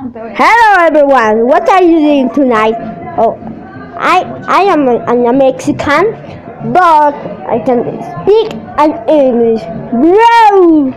Hello everyone, what are you doing tonight? Oh, I I am a, a Mexican, but I can speak an English. Bro!